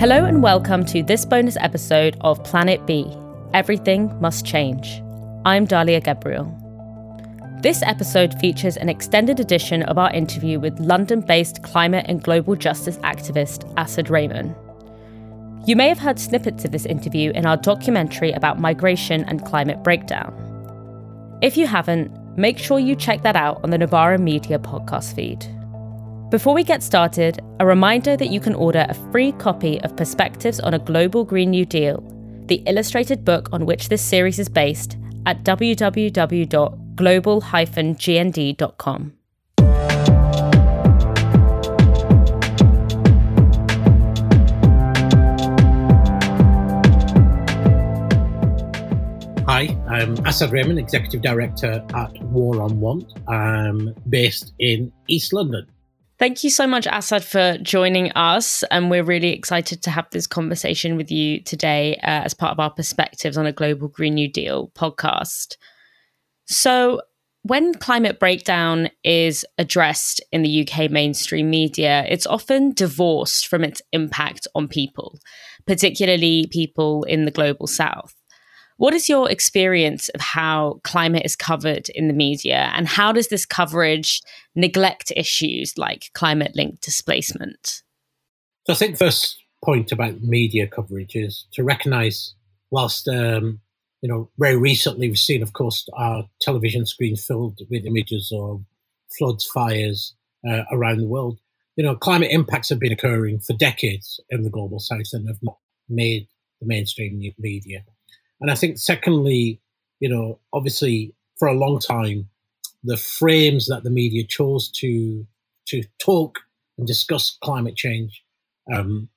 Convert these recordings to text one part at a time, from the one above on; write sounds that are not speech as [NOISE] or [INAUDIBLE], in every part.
Hello and welcome to this bonus episode of Planet B Everything Must Change. I'm Dalia Gebrial. This episode features an extended edition of our interview with London based climate and global justice activist Asad Rehman. You may have heard snippets of this interview in our documentary about migration and climate breakdown. If you haven't, make sure you check that out on the Novara Media podcast feed. Before we get started, a reminder that you can order a free copy of Perspectives on a Global Green New Deal, the illustrated book on which this series is based, at www.global-gnd.com. Hi, I'm Asad Rehman, Executive Director at War on Want. I'm based in East London. Thank you so much, Asad, for joining us. And we're really excited to have this conversation with you today uh, as part of our Perspectives on a Global Green New Deal podcast. So, when climate breakdown is addressed in the UK mainstream media, it's often divorced from its impact on people, particularly people in the global south. What is your experience of how climate is covered in the media, and how does this coverage neglect issues like climate linked displacement? So, I think first point about media coverage is to recognise, whilst um, you know, very recently we've seen, of course, our television screens filled with images of floods, fires uh, around the world. You know, climate impacts have been occurring for decades in the global south and have not made the mainstream media. And I think, secondly, you know, obviously for a long time, the frames that the media chose to to talk and discuss climate change um,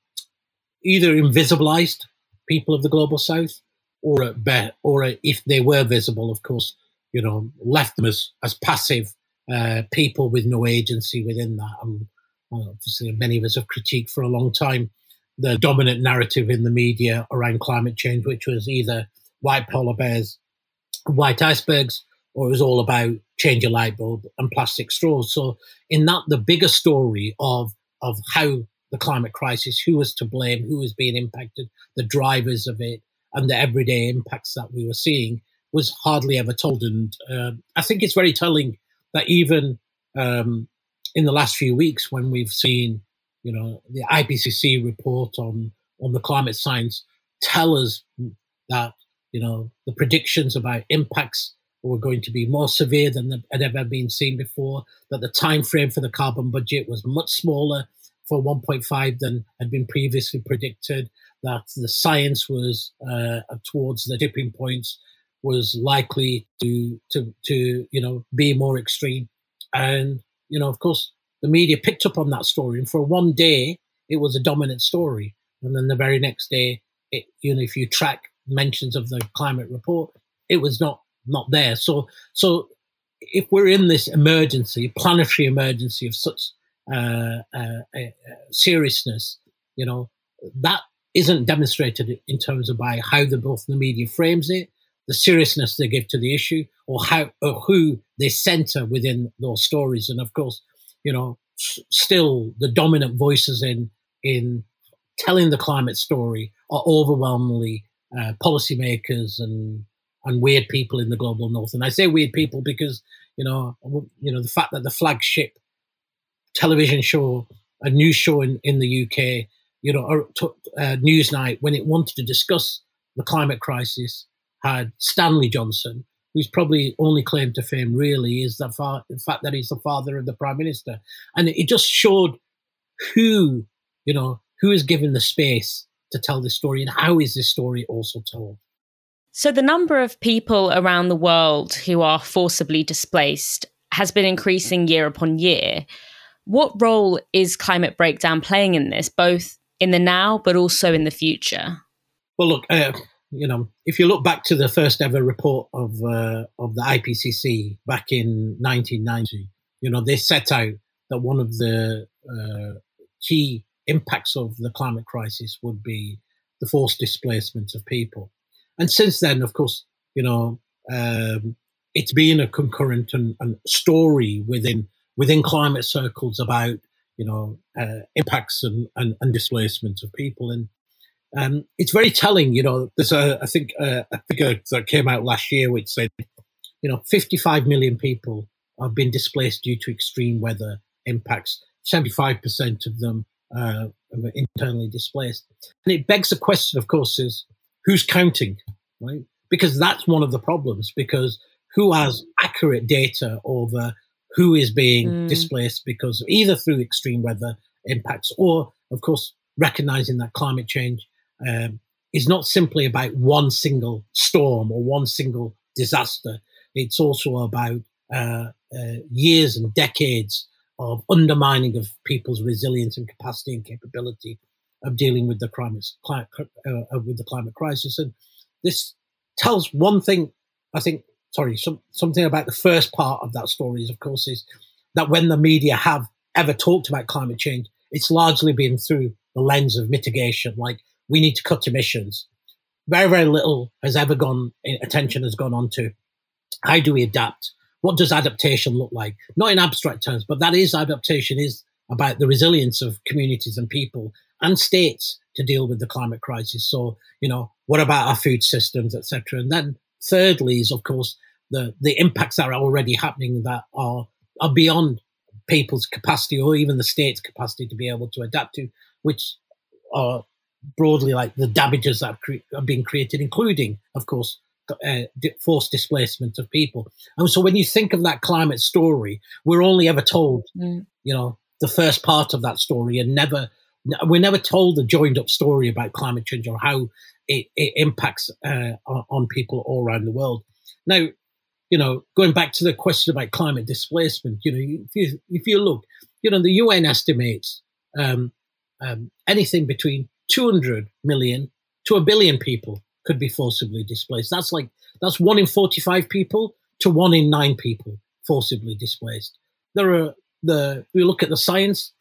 either invisibilized people of the global south, or or if they were visible, of course, you know, left them as as passive uh, people with no agency within that. And obviously, many of us have critiqued for a long time the dominant narrative in the media around climate change, which was either white polar bears, white icebergs, or it was all about change a light bulb and plastic straws. So in that, the bigger story of of how the climate crisis, who was to blame, who was being impacted, the drivers of it, and the everyday impacts that we were seeing was hardly ever told. And uh, I think it's very telling that even um, in the last few weeks, when we've seen, you know, the IPCC report on on the climate science tell us that you know, the predictions about impacts were going to be more severe than had ever been seen before, that the time frame for the carbon budget was much smaller for 1.5 than had been previously predicted, that the science was uh, towards the tipping points was likely to, to, to, you know, be more extreme. And, you know, of course, the media picked up on that story. And for one day, it was a dominant story. And then the very next day, it, you know, if you track mentions of the climate report. It was not not there. So so if we're in this emergency, planetary emergency of such uh, uh, uh, seriousness, you know that isn't demonstrated in terms of by how the both the media frames it, the seriousness they give to the issue, or how or who they center within those stories. And of course, you know, still the dominant voices in in telling the climate story are overwhelmingly uh, policymakers and and weird people in the global north. And I say weird people because you know you know the fact that the flagship television show, a news show in, in the UK, you know, or, uh, Newsnight, when it wanted to discuss the climate crisis, had Stanley Johnson, whose probably only claim to fame really is the, fa- the fact that he's the father of the prime minister, and it just showed who you know who is given the space to tell this story and how is this story also told? So, the number of people around the world who are forcibly displaced has been increasing year upon year. What role is climate breakdown playing in this, both in the now but also in the future? Well, look, uh, you know, if you look back to the first ever report of uh, of the IPCC back in 1990, you know, they set out that one of the uh, key impacts of the climate crisis would be the forced displacement of people. And since then, of course, you know, um, it's been a concurrent and, and, story within within climate circles about you know uh, impacts and, and, and, displacement of people. And um, it's very telling. You know, there's a I think a, a figure that came out last year which said, you know, 55 million people have been displaced due to extreme weather impacts. 75% of them uh, are internally displaced. And it begs the question, of course, is who's counting, right? Because that's one of the problems. Because who has accurate data over who is being mm. displaced because either through extreme weather impacts or, of course, recognizing that climate change um, is not simply about one single storm or one single disaster. It's also about uh, uh, years and decades of undermining of people's resilience and capacity and capability of dealing with the climate, climate uh, with the climate crisis. And this tells one thing, I think, sorry, some, something about the first part of that story is, of course, is that when the media have ever talked about climate change, it's largely been through the lens of mitigation, like we need to cut emissions. Very, very little has ever gone, eh, attention has gone on to how do we adapt? What does adaptation look like? Not in abstract terms, but that is adaptation is about the resilience of communities and people and states to deal with the climate crisis. So, you know, what about our food systems, etc. And then thirdly is, of course, the, the impacts that are already happening that are, are beyond people's capacity or even the state's capacity to be able to adapt to, which are broadly like the damages that are being created, including, of course, uh, forced displacement of people. And so when you think of that climate story, we're only ever told, mm. you know, the first part of that story and never, we're never told the joined up story about climate change or how it, it impacts uh, on people all around the world. Now, you know, going back to the question about climate displacement, you know, if you, if you look, you know, the UN estimates um, um, anything between 200 million to a billion people could be forcibly displaced. That's like that's one in 45 people to one in nine people forcibly displaced. There are the we look at the science.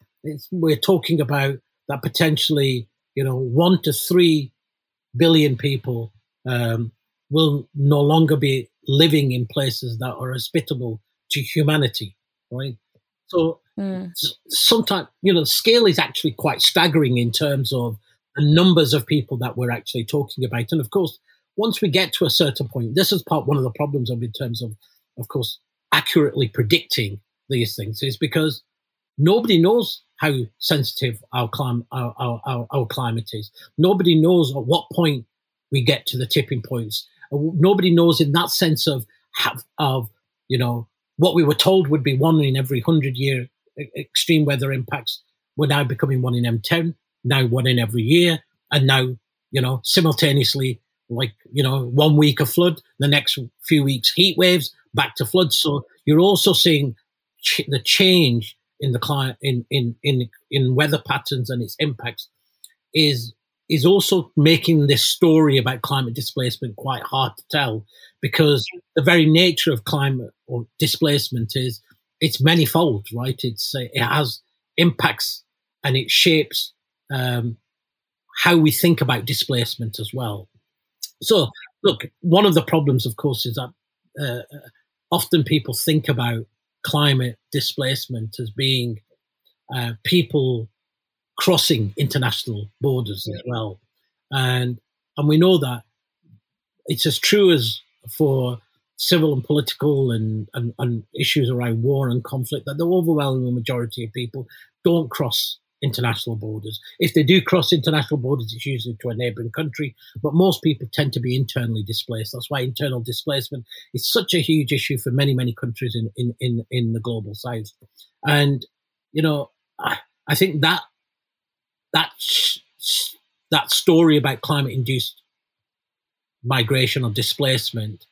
we're talking about that potentially, you know, one to three billion people um, will no longer be living in places that are hospitable to humanity, right? So mm. sometimes, you know, the scale is actually quite staggering in terms of the numbers of people that we're actually talking about. And of course, once we get to a certain point, this is part one of the problems of in terms of, of course, accurately predicting these things is because nobody knows how sensitive our, clim- our, our, our, our climate is. Nobody knows at what point we get to the tipping points. Uh, nobody knows in that sense of of you know what we were told would be one in every hundred year extreme weather impacts. We're now becoming one in M10 now one in every year, and now you know simultaneously like you know one week of flood, the next few weeks heat waves, back to floods. So you're also seeing ch- the change in the climate in in in in weather patterns and its impacts is is also making this story about climate displacement quite hard to tell because the very nature of climate or displacement is it's manifold, right? It's uh, it has impacts and it shapes um, how we think about displacement as well. So, look, one of the problems, of course, is that uh, often people think about climate displacement as being uh, people crossing international borders yeah. as well, and and we know that it's as true as for civil and political and, and, and issues around war and conflict that the overwhelming majority of people don't cross international borders. If they do cross international borders, it's usually to a neighbouring country, but most people tend to be internally displaced. That's why internal displacement is such a huge issue for many, many countries in, in, in, in the global south. And, you know, I, I think that, that, that story about climate induced migration or displacement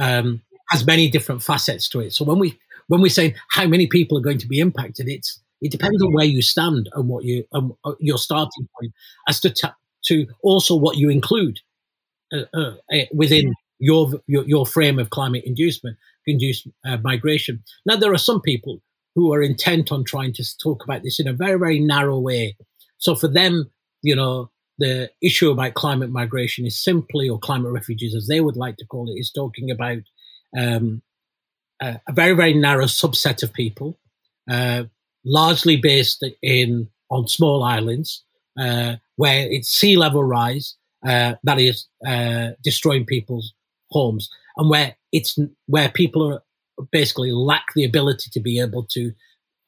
um, has many different facets to it. So when we, when we say how many people are going to be impacted, it's it depends on where you stand and what you um, your starting point as to t- to also what you include uh, uh, eh, within your, your, your frame of climate inducement induced uh, migration. Now there are some people who are intent on trying to talk about this in a very very narrow way. So for them, you know, the issue about climate migration is simply, or climate refugees as they would like to call it, is talking about um, a, a, very very narrow subset of people. Uh, largely based in on small islands uh, where it's sea level rise uh, that is uh, destroying people's homes, and where it's where people are basically lack the ability to be able to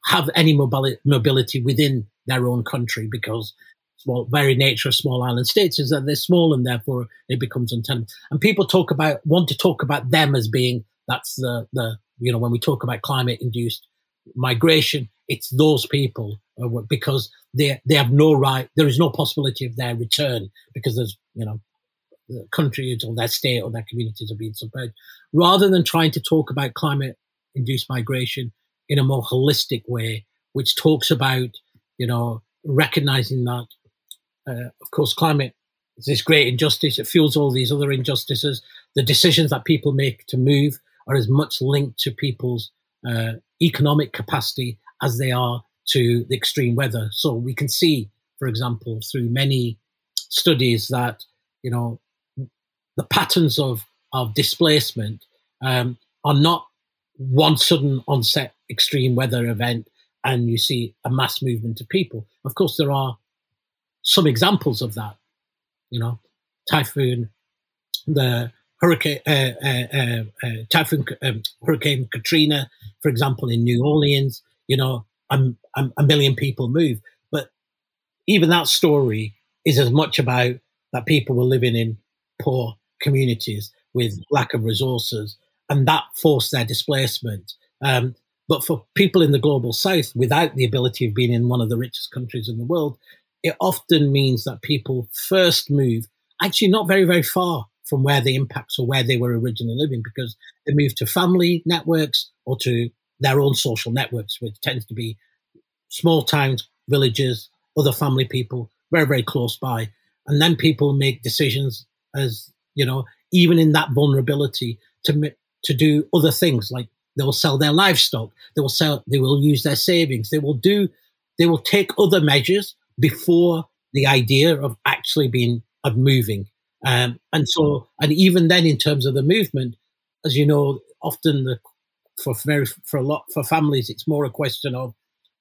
have any mobility, mobility within their own country because small, very nature of small island states is that they're small and therefore it becomes untenable. And people talk about want to talk about them as being that's the the you know when we talk about climate induced migration, it's those people uh, because they they have no right. There is no possibility of their return because there's you know the countries or their state or their communities are being submerged. Rather than trying to talk about climate induced migration in a more holistic way, which talks about you know recognizing that uh, of course climate is this great injustice. It fuels all these other injustices. The decisions that people make to move are as much linked to people's uh, economic capacity as they are to the extreme weather. So we can see, for example, through many studies that you know the patterns of of displacement um, are not one sudden onset extreme weather event and you see a mass movement of people. Of course, there are some examples of that. You know, typhoon, the hurricane, uh, uh, uh, uh, typhoon, um, Hurricane Katrina, for example, in New Orleans. You know, a, a million people move, but even that story is as much about that people were living in poor communities with lack of resources, and that forced their displacement. Um, but for people in the global south, without the ability of being in one of the richest countries in the world, it often means that people first move actually not very, very far from where the impacts or where they were originally living because they move to family networks or to their own social networks, which tends to be small towns, villages, other family people, very, very close by. And then people make decisions as, you know, even in that vulnerability to, to do other things like they will sell their livestock, they will sell, they will use their savings, they will do, they will take other measures before the idea of actually being, of moving. Um, and so, and even then, in terms of the movement, as you know, often the, for for a lot for families, it's more a question of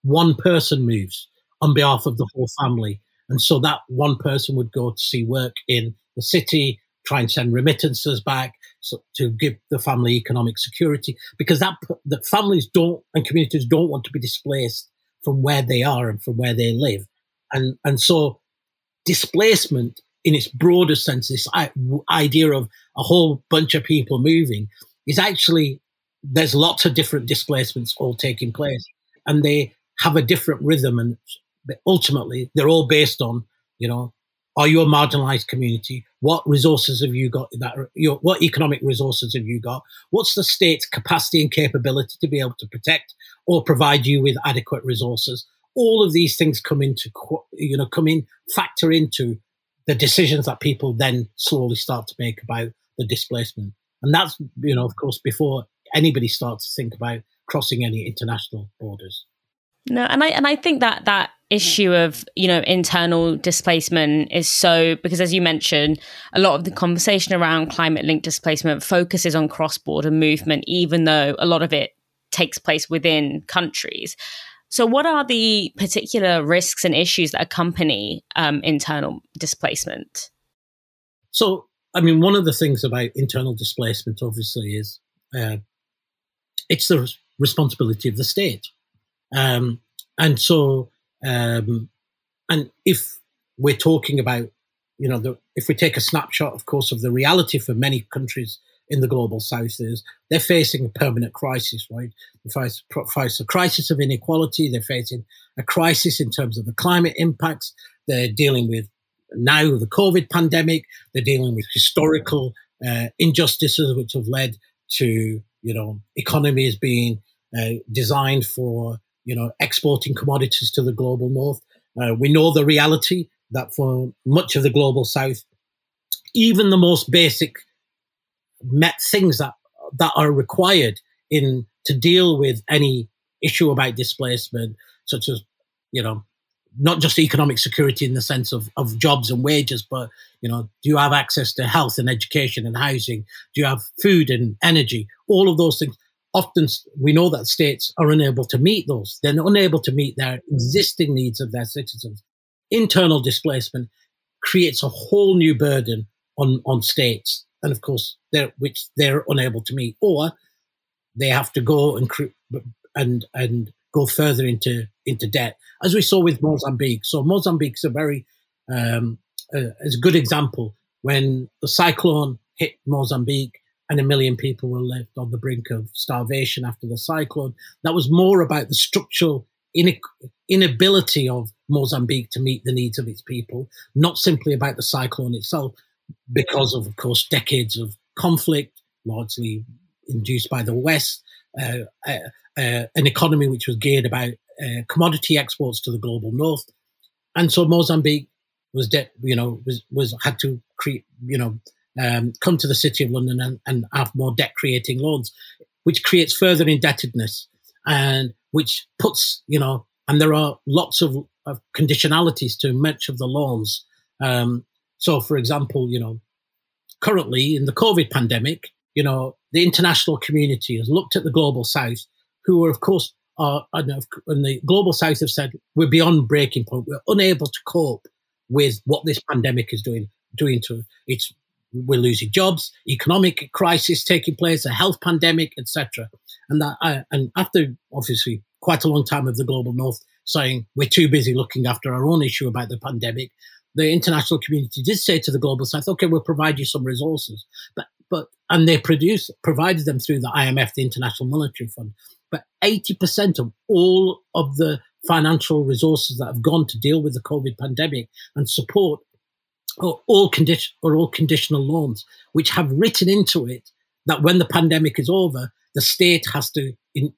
one person moves on behalf of the whole family, and so that one person would go to see work in the city, try and send remittances back so, to give the family economic security, because that the families don't and communities don't want to be displaced from where they are and from where they live, and and so displacement in its broader sense, this idea of a whole bunch of people moving is actually there's lots of different displacements all taking place, and they have a different rhythm, and ultimately they're all based on you know are you a marginalized community? What resources have you got? That your, what economic resources have you got? What's the state's capacity and capability to be able to protect or provide you with adequate resources? All of these things come into you know come in factor into the decisions that people then slowly start to make about the displacement. And that's, you know, of course, before anybody starts to think about crossing any international borders. No, and I and I think that that issue of you know internal displacement is so because as you mentioned a lot of the conversation around climate linked displacement focuses on cross border movement even though a lot of it takes place within countries so, what are the particular risks and issues that accompany um, internal displacement? So, I mean, one of the things about internal displacement, obviously, is uh, it's the responsibility of the state. Um, and so, um, and if we're talking about, you know, the, if we take a snapshot, of course, of the reality for many countries in the global south is they're facing a permanent crisis, right? They face, face a crisis of inequality. They're facing a crisis in terms of the climate impacts. They're dealing with now the COVID pandemic. They're dealing with historical uh, injustices which have led to, you know, economies being uh, designed for, you know, exporting commodities to the global north. Uh, we know the reality that for much of the global south, even the most basic met things that that are required in to deal with any issue about displacement, such as you know not just economic security in the sense of, of jobs and wages, but you know, do you have access to health and education and housing? Do you have food and energy? All of those things. Often we know that states are unable to meet those. They're unable to meet their existing needs of their citizens. internal displacement creates a whole new burden on, on states. And of course, they're, which they're unable to meet, or they have to go and, and, and go further into, into debt, as we saw with Mozambique. So Mozambique's a very, um, uh, is a good example when the cyclone hit Mozambique and a million people were left on the brink of starvation after the cyclone. That was more about the structural inability of Mozambique to meet the needs of its people, not simply about the cyclone itself, because of, of course, decades of conflict, largely induced by the West, uh, uh, an economy which was geared about uh, commodity exports to the global north, and so Mozambique was debt, you know, was was had to create, you know, um, come to the city of London and, and have more debt creating loans, which creates further indebtedness and which puts, you know, and there are lots of, of conditionalities to much of the loans. Um, so, for example, you know, currently in the COVID pandemic, you know, the international community has looked at the global south, who are, of course, are, and the global south have said, we're beyond breaking point. We're unable to cope with what this pandemic is doing, doing to it's we're losing jobs, economic crisis taking place, a health pandemic, etc. And that, uh, and after obviously quite a long time of the global north saying we're too busy looking after our own issue about the pandemic, the international community did say to the global south, okay, we'll provide you some resources, but but and they produced provided them through the IMF, the International Monetary Fund. But 80% of all of the financial resources that have gone to deal with the COVID pandemic and support are all condition are all conditional loans, which have written into it that when the pandemic is over, the state has to in,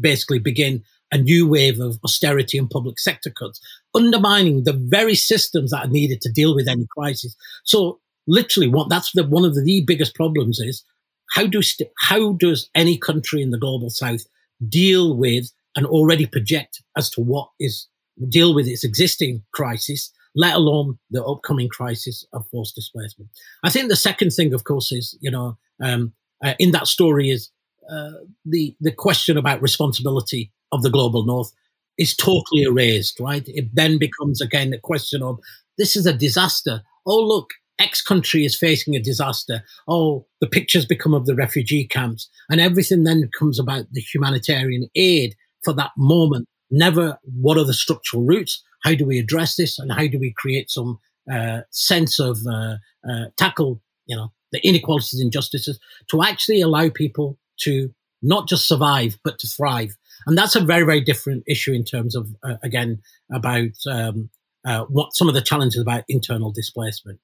basically begin a new wave of austerity and public sector cuts, undermining the very systems that are needed to deal with any crisis. So, literally, what that's the, one of the, the biggest problems is how do st- how does any country in the global south deal with and already project as to what is deal with its existing crisis let alone the upcoming crisis of forced displacement. I think the second thing, of course, is you know um, uh, in that story is uh, the the question about responsibility of the global north is totally erased. Right? It then becomes again a question of this is a disaster. Oh look, X country is facing a disaster. Oh, the pictures become of the refugee camps, and everything then comes about the humanitarian aid for that moment. Never what are the structural roots how do we address this and how do we create some uh, sense of uh, uh, tackle, you know, the inequalities injustices to actually allow people to not just survive but to thrive. And that's a very, very different issue in terms of, uh, again, about um, uh, what some of the challenges about internal displacement.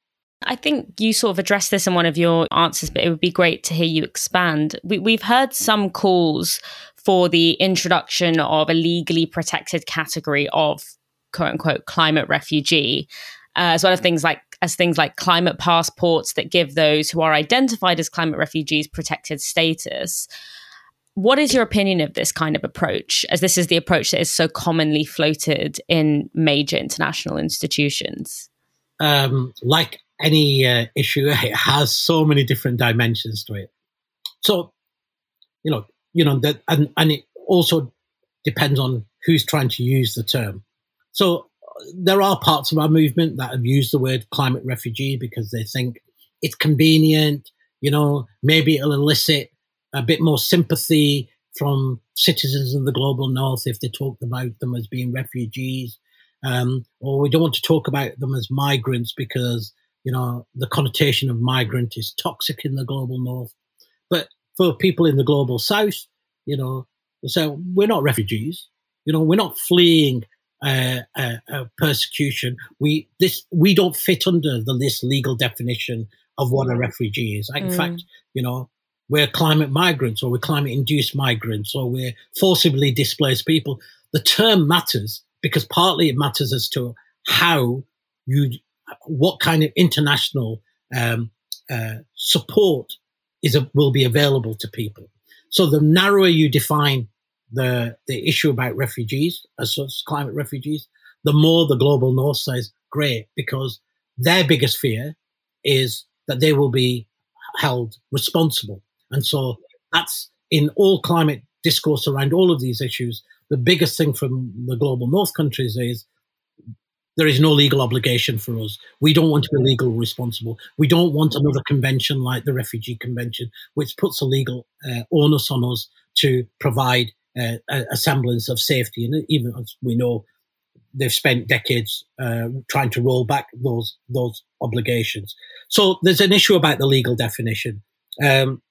I think you sort of addressed this in one of your answers, but it would be great to hear you expand. We, have heard some calls for the introduction of a legally protected category of quote unquote climate refugee, uh, as well as things like as things like climate passports that give those who are identified as climate refugees protected status. What is your opinion of this kind of approach, as this is the approach that is so commonly floated in major international institutions? Um, like any uh, issue, [LAUGHS] it has so many different dimensions to it. So, you know, you know that, and and it also depends on who's trying to use the term. So there are parts of our movement that have used the word climate refugee because they think it's convenient, you know, maybe it'll elicit a bit more sympathy from citizens of the global north if they talk about them as being refugees. Um, or we don't want to talk about them as migrants because, you know, the connotation of migrant is toxic in the global north. But for people in the global south, you know, so we're not refugees. You know, we're not fleeing uh, uh, uh, persecution. We this we don't fit under the this legal definition of what a refugee is. In mm. fact, you know, we're climate migrants or we're climate induced migrants or we're forcibly displaced people. The term matters because partly it matters as to how you, what kind of international um, uh, support is a, will be available to people. So the narrower you define the the issue about refugees as such, climate refugees, the more the global north says, great, because their biggest fear is that they will be held responsible. And so that's in all climate discourse around all of these issues. The biggest thing from the global north countries is there is no legal obligation for us. We don't want to be legal responsible. We don't want another convention like the Refugee Convention, which puts a legal uh, onus on us to provide uh, a, semblance of safety. And even as we know, they've spent decades uh, trying to roll back those those obligations. So there's an issue about the legal definition, um,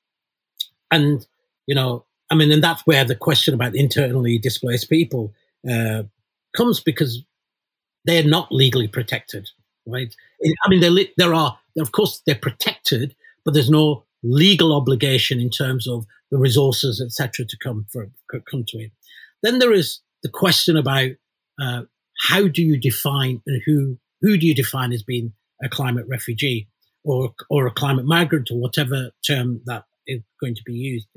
and you know, I mean, and that's where the question about internally displaced people uh, comes because they're not legally protected, right? I mean, there are, of course, they're protected, but there's no legal obligation in terms of the resources, etc., to come for come to it. Then there is the question about uh, how do you define and who who do you define as being a climate refugee or or a climate migrant or whatever term that is going to be used.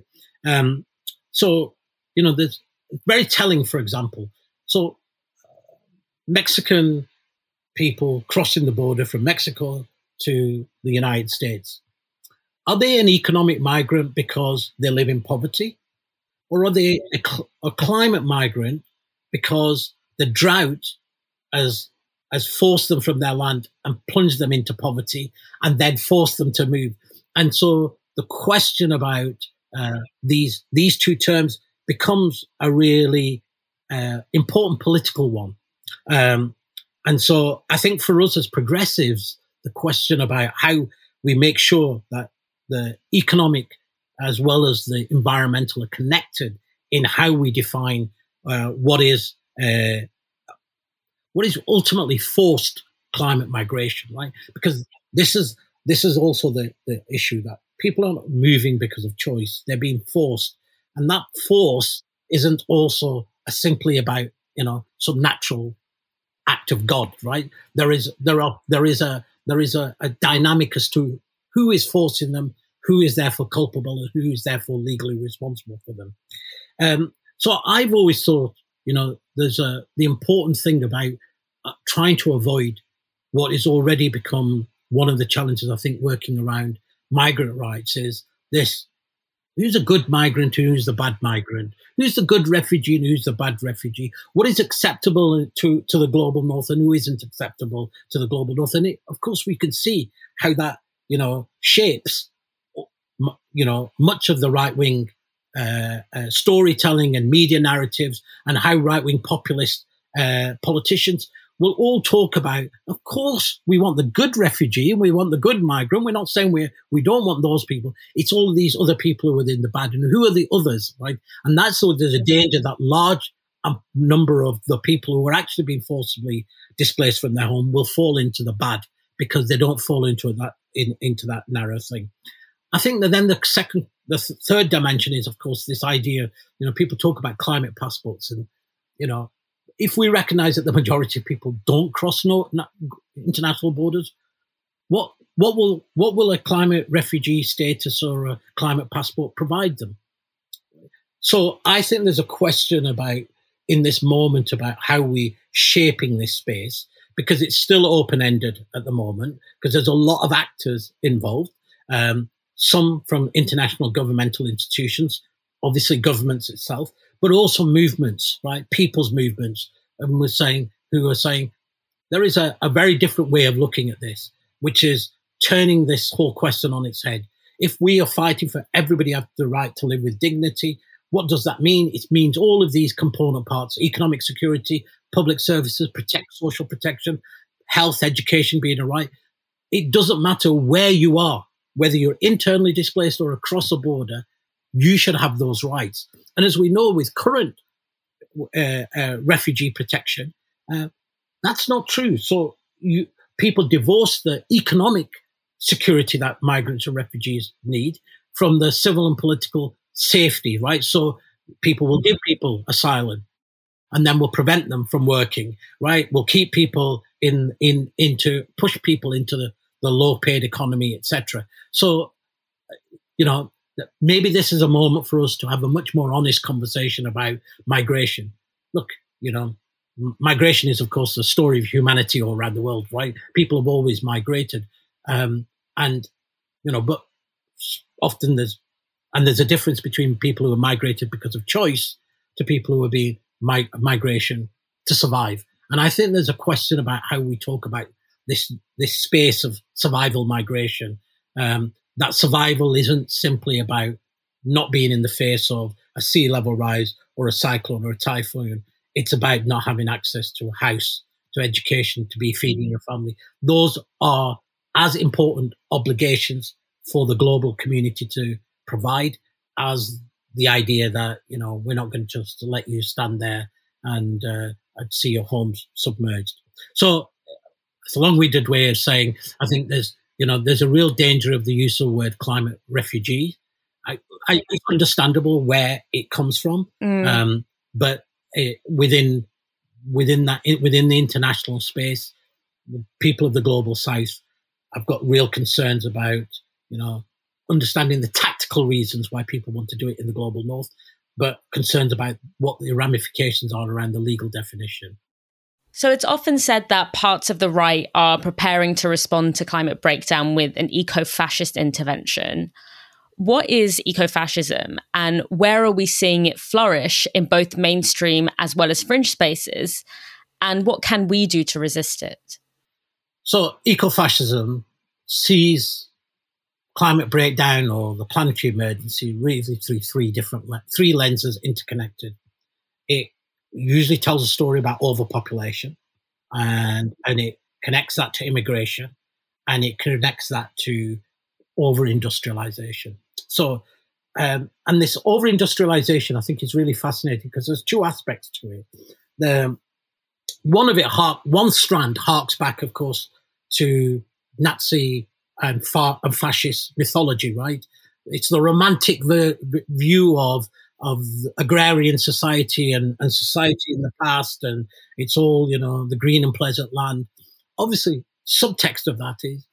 Um, so you know, there's very telling, for example. So Mexican people crossing the border from Mexico to the United States. Are they an economic migrant because they live in poverty? Or are they a, a climate migrant because the drought has, has forced them from their land and plunged them into poverty and then forced them to move? And so the question about uh, these, these two terms becomes a really uh, important political one um, and so I think for us as progressives, the question about how we make sure that the economic as well as the environmental are connected in how we define uh, what is uh, what is ultimately forced climate migration, right? Because this is this is also the, the issue that people are not moving because of choice; they're being forced, and that force isn't also simply about you know some natural act of God, right? There is there are there is a there is a, a dynamic as to who is forcing them, who is therefore culpable, and who is therefore legally responsible for them. Um, so I've always thought, you know, there's a the important thing about uh, trying to avoid what is already become one of the challenges I think working around migrant rights is this Who's a good migrant who's the bad migrant? Who's the good refugee and who's the bad refugee? What is acceptable to, to the global north and who isn't acceptable to the global north? And it, of course, we can see how that, you know, shapes, you know, much of the right wing uh, uh, storytelling and media narratives and how right wing populist uh, politicians will all talk about, of course, we want the good refugee and we want the good migrant. We're not saying we we don't want those people. It's all these other people who are in the bad. And who are the others, right? And that's so there's a danger that large um, number of the people who are actually being forcibly displaced from their home will fall into the bad because they don't fall into that in, into that narrow thing. I think that then the second, the th- third dimension is, of course, this idea. You know, people talk about climate passports, and you know, if we recognize that the majority of people don't cross no, international borders, what what will what will a climate refugee status or a climate passport provide them? So I think there's a question about in this moment about how we shaping this space because it's still open ended at the moment because there's a lot of actors involved. Um, some from international governmental institutions, obviously governments itself, but also movements, right? People's movements, and was saying who are saying there is a, a very different way of looking at this, which is turning this whole question on its head. If we are fighting for everybody have the right to live with dignity, what does that mean? It means all of these component parts: economic security, public services, protect social protection, health, education being a right. It doesn't matter where you are, whether you're internally displaced or across a border, you should have those rights. And as we know with current uh, uh, refugee protection, uh, that's not true. So you, people divorce the economic security that migrants and refugees need from the civil and political safety, right? So people will give people asylum and then we'll prevent them from working, right? We'll keep people in, in, into, push people into the, the low paid economy, etc. So, you know, maybe this is a moment for us to have a much more honest conversation about migration. Look, you know, migration is, of course, the story of humanity all around the world, right? People have always migrated. Um, and, you know, but often there's, and there's a difference between people who are migrated because of choice to people who are being mi- migration to survive. And I think there's a question about how we talk about this this space of survival migration. Um, that survival isn't simply about not being in the face of a sea level rise or a cyclone or a typhoon. It's about not having access to a house, to education, to be feeding your family. Those are as important obligations for the global community to provide as the idea that you know we're not going to just let you stand there and uh, see your homes submerged. So it's a long-winded way of saying I think there's you know there's a real danger of the use of the word climate refugee. I, I, it's understandable where it comes from, mm. um, but it, within within that within the international space, the people of the global south have got real concerns about you know understanding the tactical reasons why people want to do it in the global north, but concerns about what the ramifications are around the legal definition. So it's often said that parts of the right are preparing to respond to climate breakdown with an eco fascist intervention. What is eco fascism and where are we seeing it flourish in both mainstream as well as fringe spaces? And what can we do to resist it? So, eco fascism sees climate breakdown or the planetary emergency really through three different three lenses interconnected. It usually tells a story about overpopulation, and and it connects that to immigration, and it connects that to over-industrialization. So, um, and this over-industrialization, I think, is really fascinating because there's two aspects to it. The one of it, one strand harks back, of course, to Nazi and, far, and fascist mythology, right? It's the romantic ver- view of of agrarian society and, and society in the past, and it's all you know the green and pleasant land. Obviously, subtext of that is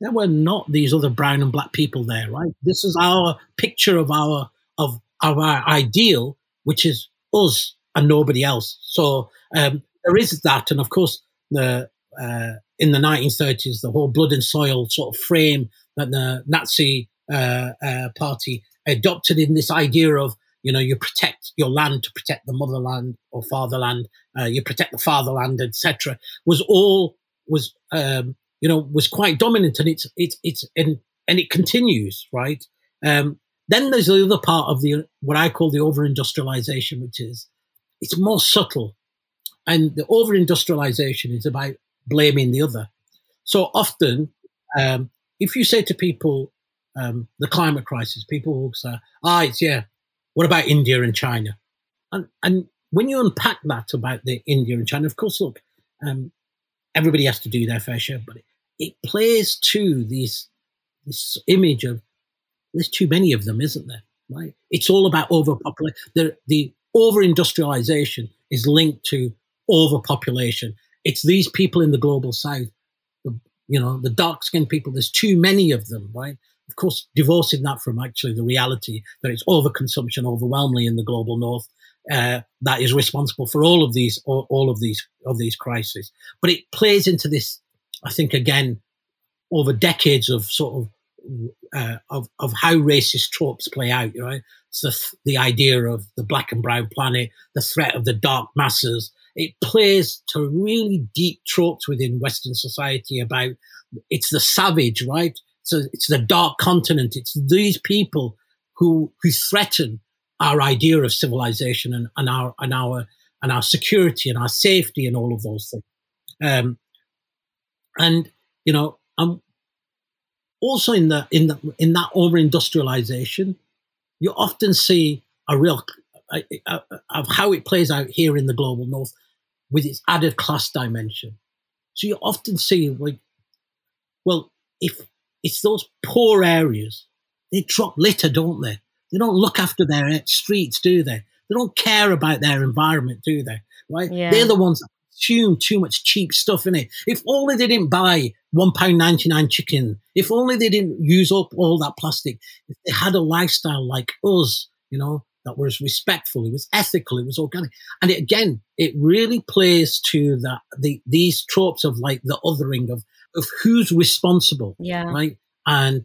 there were not these other brown and black people there, right? This is our picture of our of, of our ideal, which is us and nobody else. So um, there is that, and of course, the uh, in the 1930s, the whole blood and soil sort of frame that the Nazi uh, uh, party adopted in this idea of you know you protect your land to protect the motherland or fatherland, uh, you protect the fatherland, etc. Was all was um, you know was quite dominant, and it's it's it's and and it continues right. Um, then there's the other part of the what I call the over-industrialization, which is it's more subtle, and the over-industrialization is about blaming the other. So often, um, if you say to people um, the climate crisis, people will say, "Ah, it's yeah. What about India and China?" And and when you unpack that about the India and China, of course, look, um, everybody has to do their fair share, but it, it plays to these this image of there's too many of them, isn't there? Right? It's all about overpopulation. The the over industrialization is linked to overpopulation it's these people in the global south, the, you know, the dark skinned people. There's too many of them, right? Of course, divorcing that from actually the reality that it's overconsumption overwhelmingly in the global north uh, that is responsible for all of these all, of these of these crises. But it plays into this, I think, again over decades of sort of uh, of of how racist tropes play out. Right, it's the the idea of the black and brown planet, the threat of the dark masses, it plays to really deep tropes within Western society about it's the savage, right? So it's the dark continent. It's these people who who threaten our idea of civilization and, and our and our and our security and our safety and all of those things. Um, and you know, um, also in the in the in that over industrialization, you often see a real uh, uh, of how it plays out here in the global north with its added class dimension. So you often see like, well, if it's those poor areas, they drop litter, don't they? They don't look after their eh, streets, do they? They don't care about their environment, do they? Right? Yeah. They're the ones that consume too much cheap stuff in it. If only they didn't buy one pound ninety nine chicken, if only they didn't use up all that plastic, if they had a lifestyle like us, you know, that was respectful, it was ethical, it was organic. And it, again, it really plays to that the these tropes of like the othering of of who's responsible, yeah, right, and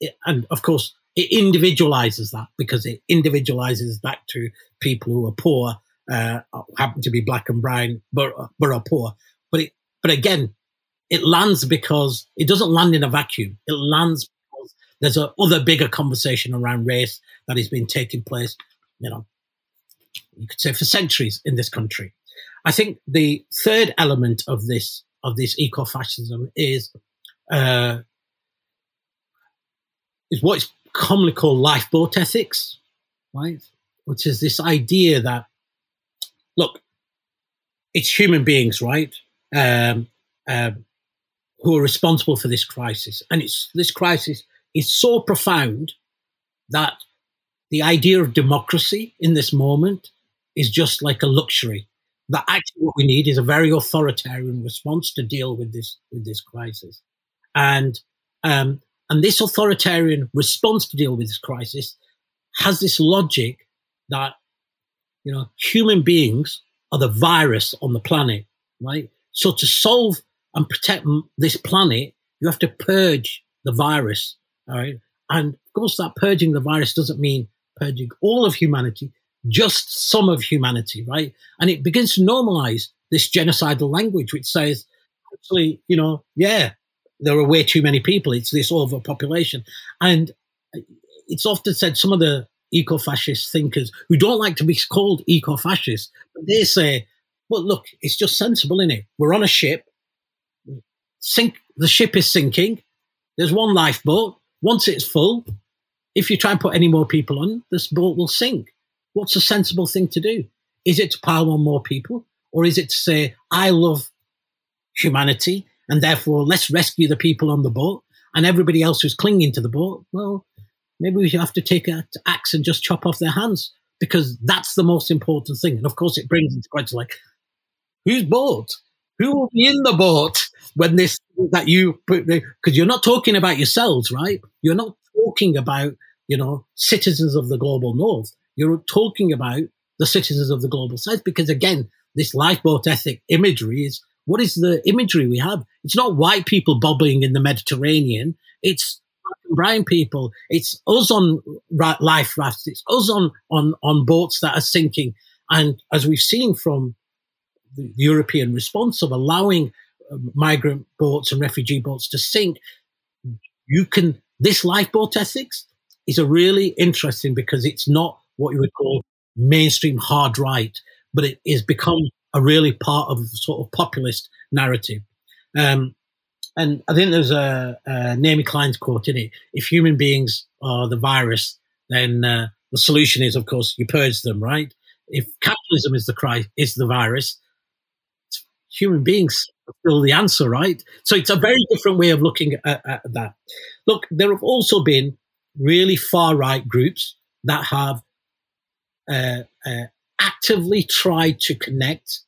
it, and of course it individualizes that because it individualizes back to people who are poor uh, happen to be black and brown, but but are poor. But it, but again, it lands because it doesn't land in a vacuum. It lands because there's a other bigger conversation around race that has been taking place. You know, you could say for centuries in this country. I think the third element of this of this eco-fascism is uh, is what is commonly called lifeboat ethics, right? Which is this idea that look, it's human beings, right, um, um, who are responsible for this crisis, and it's this crisis is so profound that the idea of democracy in this moment is just like a luxury. That actually what we need is a very authoritarian response to deal with this with this crisis, and um, and this authoritarian response to deal with this crisis has this logic that you know human beings are the virus on the planet, right? So to solve and protect this planet, you have to purge the virus, all right? And of course, that purging the virus doesn't mean purging all of humanity just some of humanity, right? And it begins to normalize this genocidal language, which says, actually, you know, yeah, there are way too many people. It's this overpopulation. And it's often said some of the eco fascist thinkers who don't like to be called eco fascists, but they say, well, look, it's just sensible, isn't it? We're on a ship, sink, the ship is sinking, there's one lifeboat. Once it's full, if you try and put any more people on, this boat will sink. What's a sensible thing to do? Is it to pile on more people? Or is it to say, I love humanity and therefore let's rescue the people on the boat and everybody else who's clinging to the boat? Well, maybe we have to take an axe and just chop off their hands because that's the most important thing. And of course, it brings into question like, whose boat? Who will be in the boat when this that you put? Because you're not talking about yourselves, right? You're not talking about you know citizens of the global north. You're talking about the citizens of the global south because, again, this lifeboat ethic imagery is what is the imagery we have? It's not white people bobbing in the Mediterranean. It's brown people. It's us on life rafts. It's us on, on, on boats that are sinking. And as we've seen from the European response of allowing um, migrant boats and refugee boats to sink, you can, this lifeboat ethics is a really interesting because it's not what you would call mainstream hard right, but it has become a really part of sort of populist narrative. Um, and I think there's a, a Naomi Klein's quote in it: "If human beings are the virus, then uh, the solution is, of course, you purge them, right? If capitalism is the cry, is the virus, human beings are still the answer, right? So it's a very different way of looking at, at that. Look, there have also been really far right groups that have uh, uh, actively tried to connect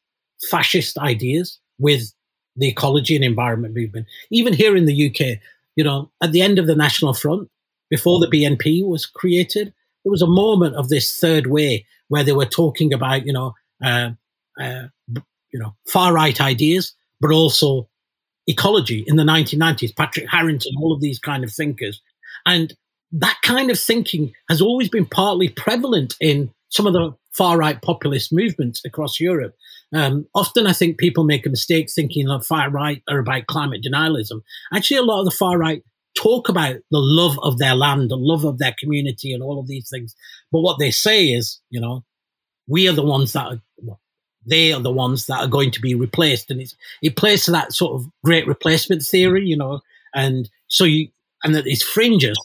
fascist ideas with the ecology and environment movement. Even here in the UK, you know, at the end of the National Front, before the BNP was created, there was a moment of this third way where they were talking about, you know, uh, uh, you know, far right ideas, but also ecology in the 1990s. Patrick Harrington, all of these kind of thinkers, and that kind of thinking has always been partly prevalent in some of the far right populist movements across Europe. Um, often, I think people make a mistake thinking that far right are about climate denialism. Actually, a lot of the far right talk about the love of their land, the love of their community, and all of these things. But what they say is, you know, we are the ones that are, they are the ones that are going to be replaced, and it's, it plays to that sort of great replacement theory, you know. And so you, and that it's fringes.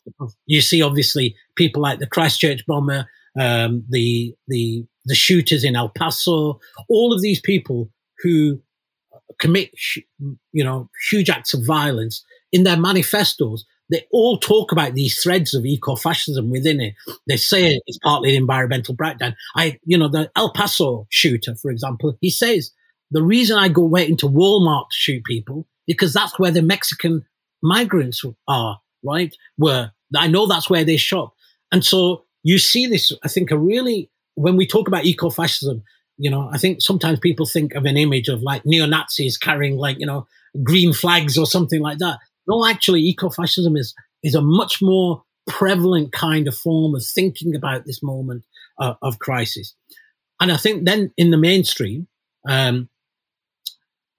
You see, obviously, people like the Christchurch bomber, um, the the the shooters in El Paso, all of these people who commit, you know, huge acts of violence in their manifestos. They all talk about these threads of eco-fascism within it. They say it's partly an environmental breakdown. I, you know, the El Paso shooter, for example, he says the reason I go wait into Walmart to shoot people because that's where the Mexican migrants are, right? Where I know that's where they shop. And so you see this, I think, a really, when we talk about eco fascism, you know, I think sometimes people think of an image of like neo Nazis carrying like, you know, green flags or something like that. No, actually, eco fascism is, is a much more prevalent kind of form of thinking about this moment uh, of crisis. And I think then in the mainstream, um,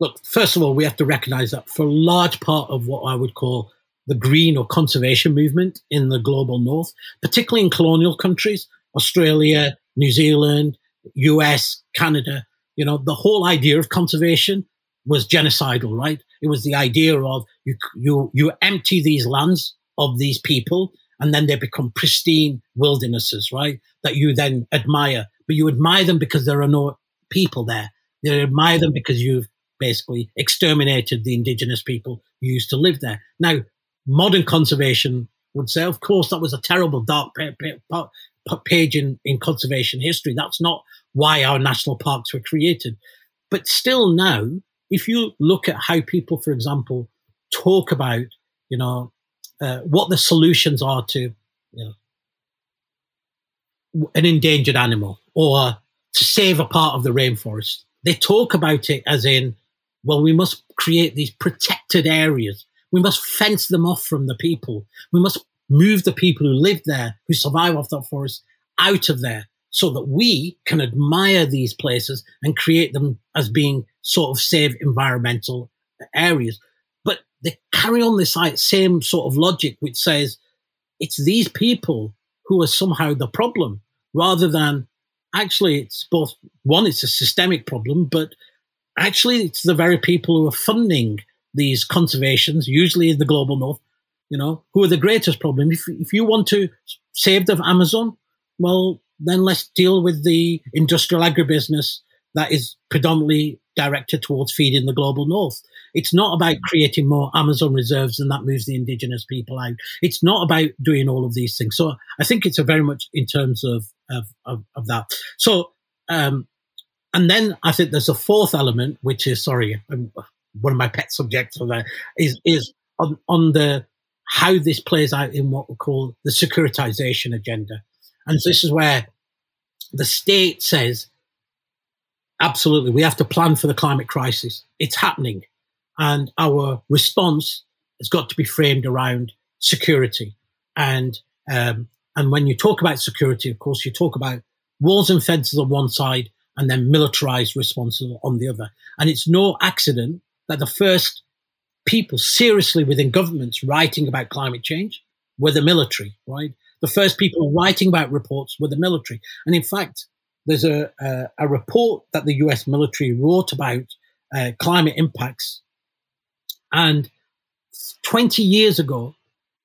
look, first of all, we have to recognize that for a large part of what I would call the green or conservation movement in the global north, particularly in colonial countries, Australia, New Zealand, US, Canada, you know, the whole idea of conservation was genocidal, right? It was the idea of you, you, you empty these lands of these people and then they become pristine wildernesses, right? That you then admire, but you admire them because there are no people there. You admire them because you've basically exterminated the indigenous people who used to live there. Now, modern conservation would say, of course, that was a terrible dark page in, in conservation history. That's not why our national parks were created. But still now, if you look at how people, for example, talk about, you know, uh, what the solutions are to, you know, an endangered animal or to save a part of the rainforest, they talk about it as in, well, we must create these protected areas. We must fence them off from the people. We must move the people who live there, who survive off that forest, out of there so that we can admire these places and create them as being sort of safe environmental areas. But they carry on this same sort of logic, which says it's these people who are somehow the problem rather than actually it's both one, it's a systemic problem, but actually it's the very people who are funding these conservations, usually in the global north, you know, who are the greatest problem. If, if you want to save the Amazon, well, then let's deal with the industrial agribusiness that is predominantly directed towards feeding the global north. It's not about creating more Amazon reserves and that moves the indigenous people out. It's not about doing all of these things. So I think it's a very much in terms of of, of, of that. So um, and then I think there's a fourth element, which is sorry, um, one of my pet subjects of that is is on, on the how this plays out in what we call the securitization agenda. And so this is where the state says, absolutely, we have to plan for the climate crisis. It's happening. And our response has got to be framed around security. And, um, and when you talk about security, of course, you talk about walls and fences on one side and then militarized responses on the other. And it's no accident that the first people seriously within governments writing about climate change were the military, right? The first people writing about reports were the military. And in fact, there's a, a, a report that the US military wrote about uh, climate impacts. And 20 years ago,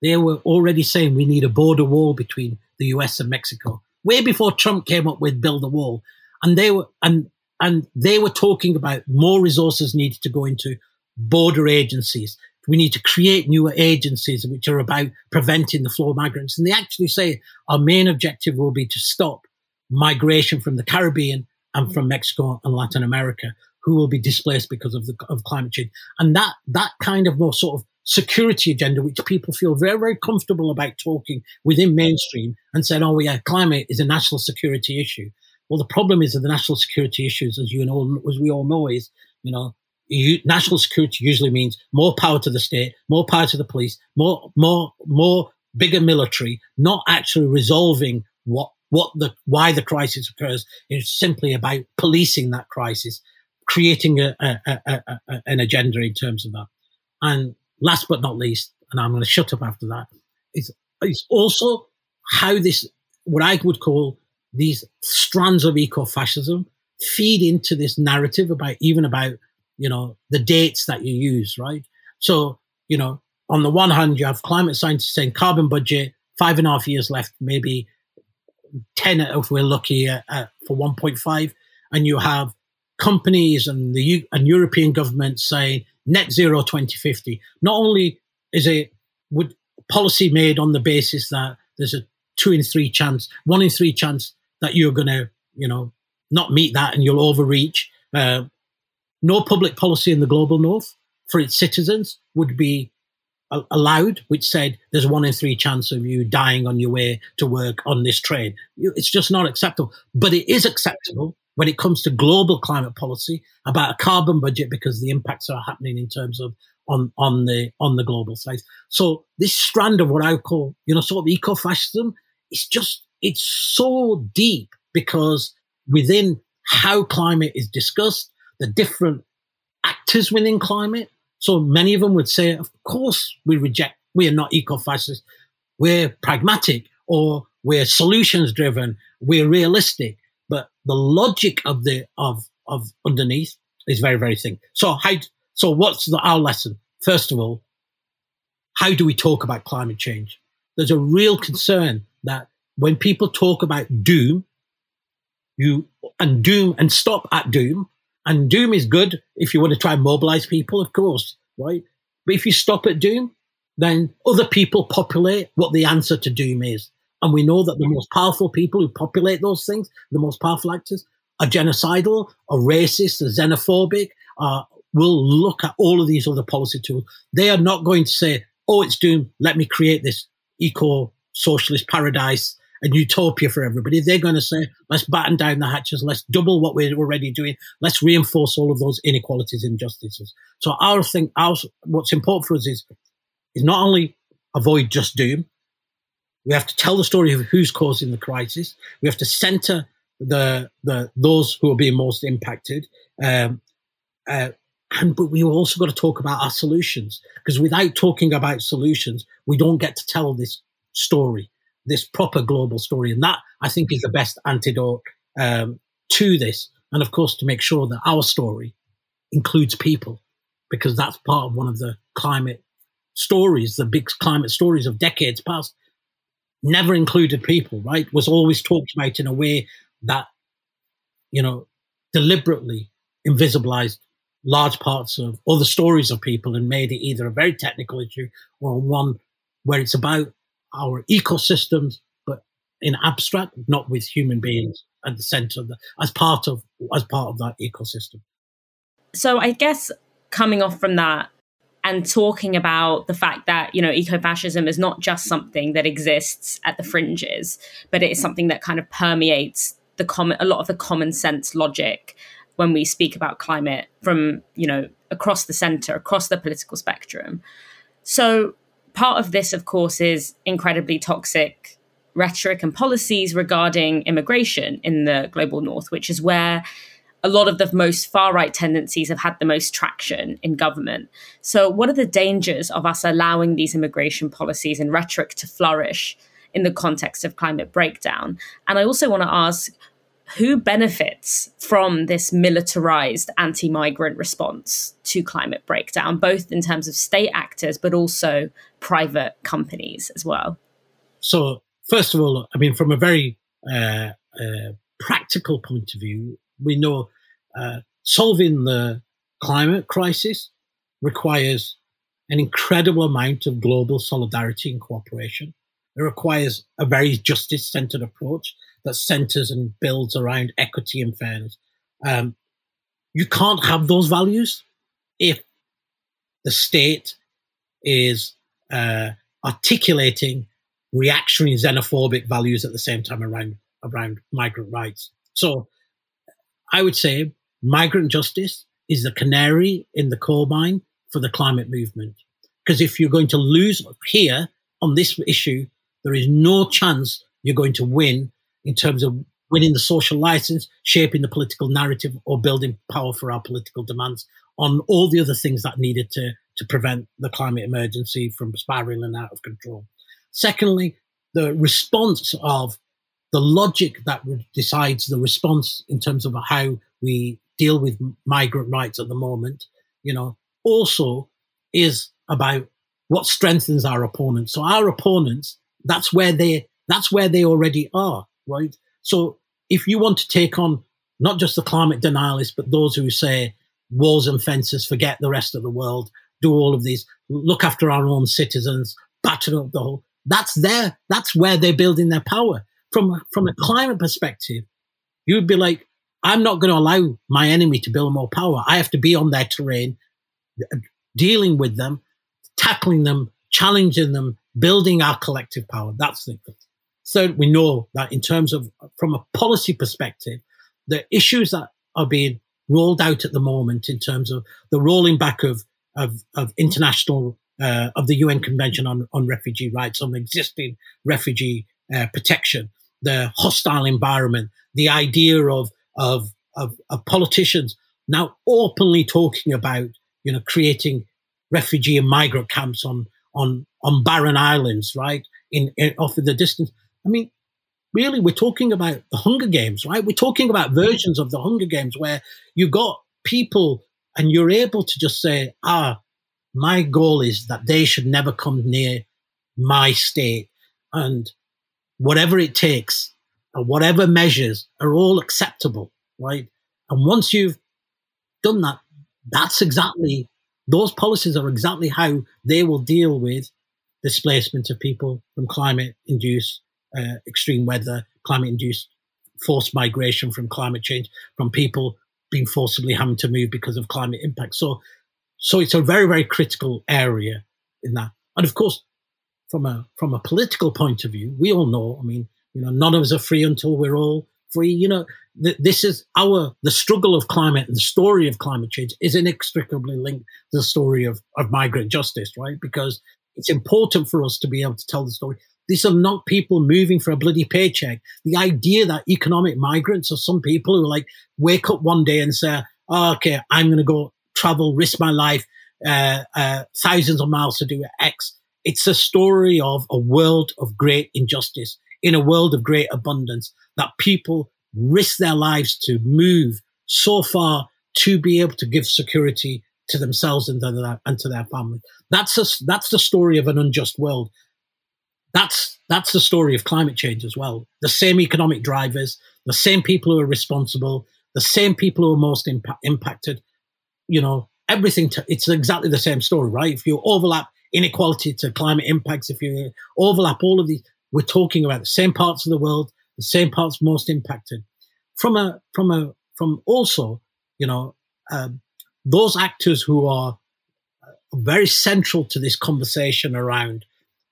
they were already saying we need a border wall between the US and Mexico, way before Trump came up with build a wall. And they were, and, and they were talking about more resources needed to go into border agencies, we need to create newer agencies which are about preventing the flow of migrants. And they actually say our main objective will be to stop migration from the Caribbean and from Mexico and Latin America, who will be displaced because of the of climate change. And that that kind of more sort of security agenda, which people feel very, very comfortable about talking within mainstream and saying, oh, yeah, climate is a national security issue. Well, the problem is that the national security issues, as you know, as we all know, is, you know, national security usually means more power to the state, more power to the police, more, more, more bigger military, not actually resolving what, what the, why the crisis occurs. It's simply about policing that crisis, creating a, a, a, an agenda in terms of that. And last but not least, and I'm going to shut up after that, is, is also how this, what I would call these strands of eco-fascism feed into this narrative about even about you know, the dates that you use, right? So, you know, on the one hand, you have climate scientists saying carbon budget, five and a half years left, maybe 10 if we're lucky uh, uh, for 1.5. And you have companies and the U- and European governments saying net zero 2050. Not only is it would policy made on the basis that there's a two in three chance, one in three chance that you're going to, you know, not meet that and you'll overreach. Uh, no public policy in the global north for its citizens would be allowed, which said there's one in three chance of you dying on your way to work on this train. It's just not acceptable. But it is acceptable when it comes to global climate policy about a carbon budget because the impacts are happening in terms of on, on the on the global side. So this strand of what I call, you know, sort of eco-fascism, it's just it's so deep because within how climate is discussed, the different actors within climate. So many of them would say, of course, we reject, we are not eco fascist, we're pragmatic or we're solutions driven, we're realistic. But the logic of the of of underneath is very, very thin. So how so what's the, our lesson? First of all, how do we talk about climate change? There's a real concern that when people talk about doom, you and doom and stop at doom, and doom is good if you want to try and mobilize people, of course, right? But if you stop at doom, then other people populate what the answer to doom is. And we know that the most powerful people who populate those things, the most powerful actors, are genocidal, are racist, are xenophobic, are, will look at all of these other policy tools. They are not going to say, oh, it's doom, let me create this eco socialist paradise and utopia for everybody. They're going to say, let's batten down the hatches, let's double what we're already doing, let's reinforce all of those inequalities and injustices. So our thing, our, what's important for us is, is not only avoid just doom, we have to tell the story of who's causing the crisis. We have to center the the those who are being most impacted. Um, uh, and but we also got to talk about our solutions because without talking about solutions, we don't get to tell this story, this proper global story, and that I think is the best antidote um, to this. And of course, to make sure that our story includes people, because that's part of one of the climate stories, the big climate stories of decades past. Never included people, right? Was always talked about in a way that, you know, deliberately invisibilized large parts of or the stories of people and made it either a very technical issue or one where it's about our ecosystems, but in abstract, not with human beings at the center of the, as part of as part of that ecosystem. So I guess coming off from that and talking about the fact that you know ecofascism is not just something that exists at the fringes, but it is something that kind of permeates the common a lot of the common sense logic when we speak about climate from you know across the center across the political spectrum so part of this of course is incredibly toxic rhetoric and policies regarding immigration in the global north which is where a lot of the most far right tendencies have had the most traction in government. So, what are the dangers of us allowing these immigration policies and rhetoric to flourish in the context of climate breakdown? And I also want to ask who benefits from this militarized anti migrant response to climate breakdown, both in terms of state actors, but also private companies as well? So, first of all, I mean, from a very uh, uh, practical point of view, we know uh, solving the climate crisis requires an incredible amount of global solidarity and cooperation. It requires a very justice centered approach that centers and builds around equity and fairness. Um, you can't have those values if the state is uh, articulating reactionary xenophobic values at the same time around around migrant rights. So I would say migrant justice is the canary in the coal mine for the climate movement. Because if you're going to lose here on this issue, there is no chance you're going to win in terms of winning the social license, shaping the political narrative, or building power for our political demands on all the other things that needed to, to prevent the climate emergency from spiraling out of control. Secondly, the response of the logic that decides the response in terms of how we deal with migrant rights at the moment, you know, also is about what strengthens our opponents. So our opponents, that's where they that's where they already are right? So if you want to take on not just the climate denialists, but those who say walls and fences, forget the rest of the world, do all of these, look after our own citizens, batter up the whole. That's there. That's where they're building their power. From from a climate perspective, you'd be like, I'm not going to allow my enemy to build more power. I have to be on their terrain, dealing with them, tackling them, challenging them, building our collective power. That's the Third, we know that in terms of from a policy perspective, the issues that are being rolled out at the moment in terms of the rolling back of of, of international uh, of the UN Convention on, on Refugee Rights, on existing refugee uh, protection, the hostile environment, the idea of of of, of politicians now openly talking about, you know, creating refugee and migrant camps on on on barren islands, right? In, in off in the distance. I mean, really, we're talking about the Hunger Games, right? We're talking about versions of the Hunger Games where you've got people and you're able to just say, ah, my goal is that they should never come near my state. And whatever it takes, and whatever measures are all acceptable, right? And once you've done that, that's exactly, those policies are exactly how they will deal with displacement of people from climate induced uh, extreme weather, climate induced forced migration from climate change, from people being forcibly having to move because of climate impact. So, so it's a very, very critical area in that. And of course, from a from a political point of view, we all know. I mean, you know, none of us are free until we're all free. You know, th- this is our the struggle of climate and the story of climate change is inextricably linked to the story of of migrant justice, right? Because it's important for us to be able to tell the story. These are not people moving for a bloody paycheck. The idea that economic migrants are some people who like wake up one day and say, oh, okay, I'm going to go travel, risk my life, uh, uh, thousands of miles to do X. It's a story of a world of great injustice in a world of great abundance that people risk their lives to move so far to be able to give security to themselves and to their, and to their family. That's a, that's the story of an unjust world. That's that's the story of climate change as well. The same economic drivers, the same people who are responsible, the same people who are most impa- impacted. You know, everything. To, it's exactly the same story, right? If you overlap inequality to climate impacts, if you overlap all of these, we're talking about the same parts of the world, the same parts most impacted. From a from a from also, you know, um, those actors who are very central to this conversation around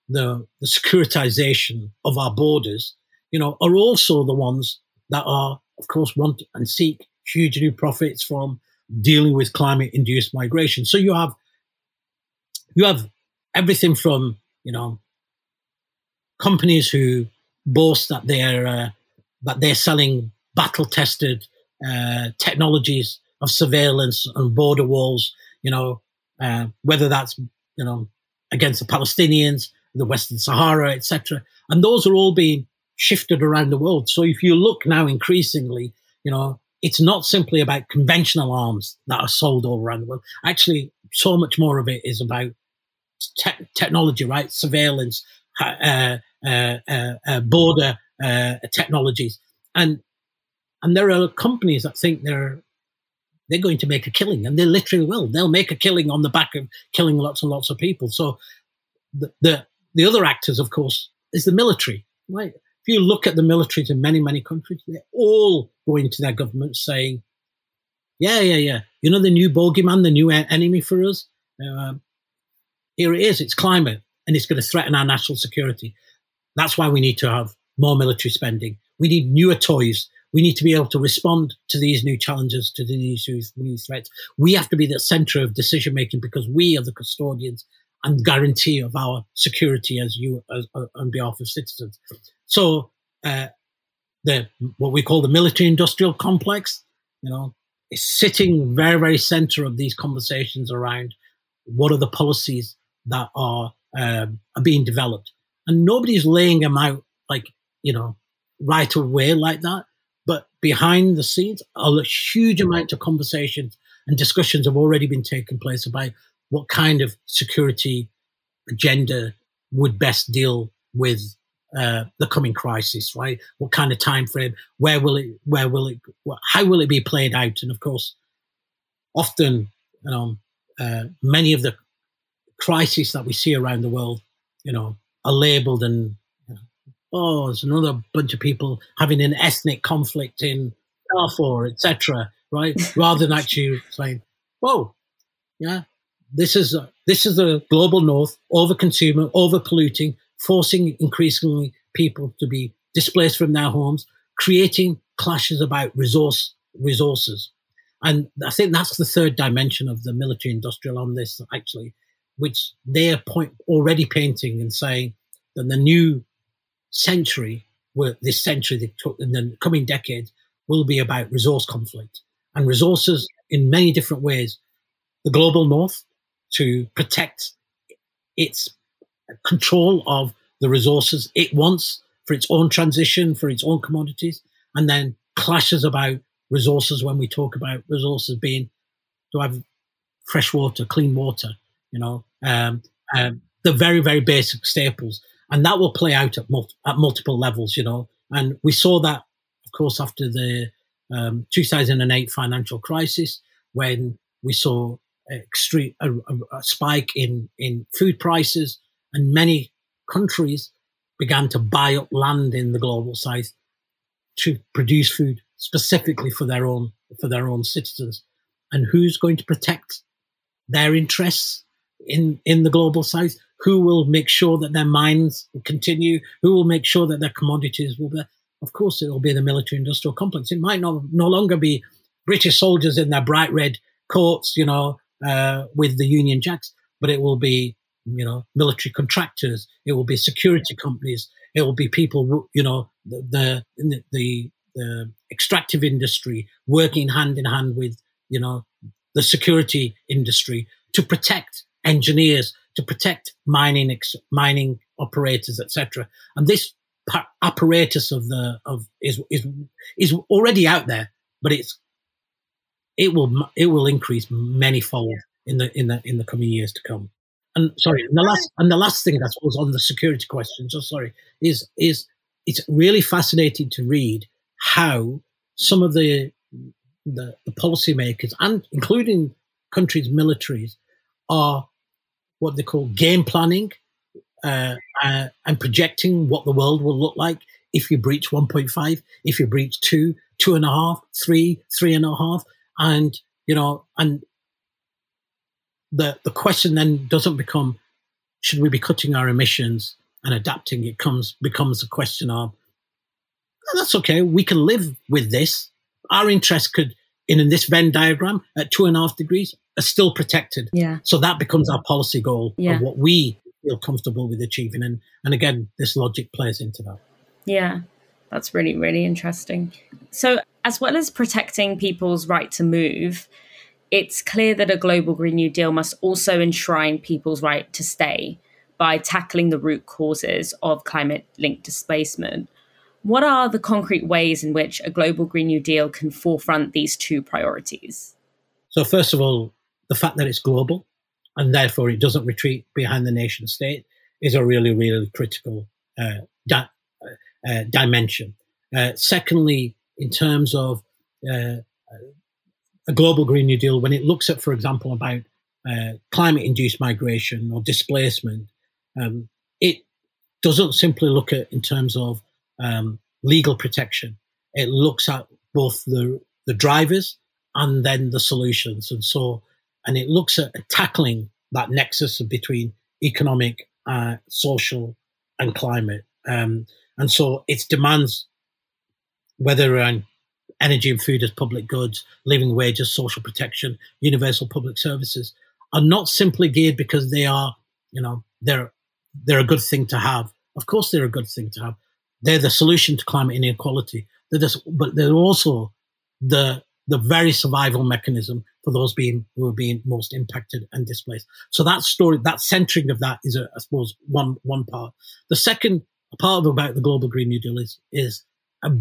the, the securitization of our borders, you know, are also the ones that are, of course, want and seek huge new profits from dealing with climate induced migration. So you have you have everything from you know companies who boast that they're uh, that they're selling battle tested uh, technologies of surveillance and border walls. You know uh, whether that's you know against the Palestinians, the Western Sahara, etc. And those are all being shifted around the world. So if you look now increasingly, you know, it's not simply about conventional arms that are sold all around the world. Actually, so much more of it is about te- technology, right? Surveillance, uh, uh, uh, uh border uh, technologies, and and there are companies that think they're they're going to make a killing, and they literally will. They'll make a killing on the back of killing lots and lots of people. So the, the the other actors, of course, is the military. Right? If you look at the militaries in many, many countries, they're all going to their governments saying, yeah, yeah, yeah. You know the new bogeyman, the new enemy for us? Uh, here it is. It's climate, and it's going to threaten our national security. That's why we need to have more military spending. We need newer toys. We need to be able to respond to these new challenges, to these new threats. We have to be the center of decision making because we are the custodians and guarantee of our security as you as, uh, on behalf of citizens. So uh, the what we call the military industrial complex, you know, is sitting very very center of these conversations around what are the policies that are um, are being developed, and nobody's laying them out like you know right away like that. But behind the scenes, a huge amount of conversations and discussions have already been taking place about what kind of security agenda would best deal with uh, the coming crisis, right? What kind of time frame? Where will it? Where will it? How will it be played out? And of course, often, you know, uh, many of the crises that we see around the world, you know, are labelled and you know, oh, there's another bunch of people having an ethnic conflict in Darfur, etc. Right? [LAUGHS] Rather than actually saying, "Oh, yeah, this is a, this is the global north over consuming, over polluting, forcing increasingly people to be displaced from their homes, creating clashes about resource resources. And I think that's the third dimension of the military industrial on this, actually, which they're point already painting and saying that the new century, where this century they took in the coming decades, will be about resource conflict and resources in many different ways. The global north to protect its control of the resources it wants for its own transition, for its own commodities, and then clashes about resources when we talk about resources being to have fresh water, clean water, you know, um, um, the very, very basic staples. And that will play out at, mul- at multiple levels, you know. And we saw that, of course, after the um, 2008 financial crisis, when we saw extreme a, a, spike in in food prices, and many countries began to buy up land in the global south to produce food specifically for their own for their own citizens. And who's going to protect their interests in in the global south? Who will make sure that their mines continue? Who will make sure that their commodities will be? Of course, it will be the military industrial complex. It might not no longer be British soldiers in their bright red coats, you know, uh, with the Union Jacks, but it will be you know military contractors. It will be security companies. It will be people, you know, the the the, the extractive industry working hand in hand with you know the security industry to protect engineers, to protect mining ex- mining operators, etc. And this apparatus of the of is is is already out there, but it's it will it will increase many fold in the in the in the coming years to come. And sorry, and the last and the last thing that was on the security question, so sorry, is is it's really fascinating to read how some of the the, the policymakers and including countries' militaries are what they call game planning uh, uh, and projecting what the world will look like if you breach 1.5, if you breach two, two and a half, three, three and a half, and you know, and the the question then doesn't become should we be cutting our emissions and adapting. It comes becomes a question of that's okay. We can live with this. Our interests could, in, in this Venn diagram, at two and a half degrees, are still protected. Yeah. So that becomes our policy goal yeah. of what we feel comfortable with achieving. And and again, this logic plays into that. Yeah. That's really, really interesting. So, as well as protecting people's right to move, it's clear that a global Green New Deal must also enshrine people's right to stay by tackling the root causes of climate linked displacement. What are the concrete ways in which a global Green New Deal can forefront these two priorities? So, first of all, the fact that it's global and therefore it doesn't retreat behind the nation state is a really, really critical uh, uh, dimension. Uh, secondly, in terms of uh, a global Green New Deal, when it looks at, for example, about uh, climate induced migration or displacement, um, it doesn't simply look at in terms of um, legal protection. It looks at both the, the drivers and then the solutions. And so, and it looks at tackling that nexus between economic, uh, social, and climate. Um, and so its demands, whether around energy and food as public goods, living wages, social protection, universal public services are not simply geared because they are, you know, they're they're a good thing to have. Of course, they're a good thing to have. They're the solution to climate inequality. They're but they're also the the very survival mechanism for those being who are being most impacted and displaced. So that story, that centering of that is, a, I suppose, one one part. The second part of about the global Green New Deal is is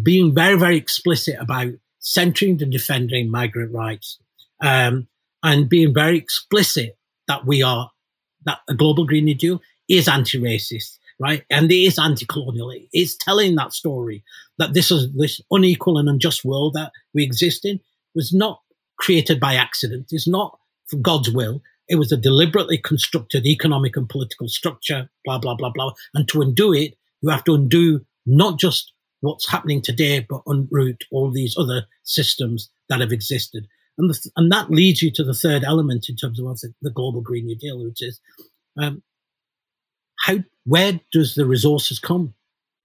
being very, very explicit about centering and defending migrant rights, um, and being very explicit that we are that a global Green New Deal is anti-racist, right? And it is anti-colonial. It's telling that story that this is this unequal and unjust world that we exist in was not created by accident. It's not for God's will. It was a deliberately constructed economic and political structure, blah, blah, blah, blah. And to undo it, you have to undo not just what's happening today, but unroot all these other systems that have existed. And, the, and that leads you to the third element in terms of the, the global Green New Deal, which is um, how where does the resources come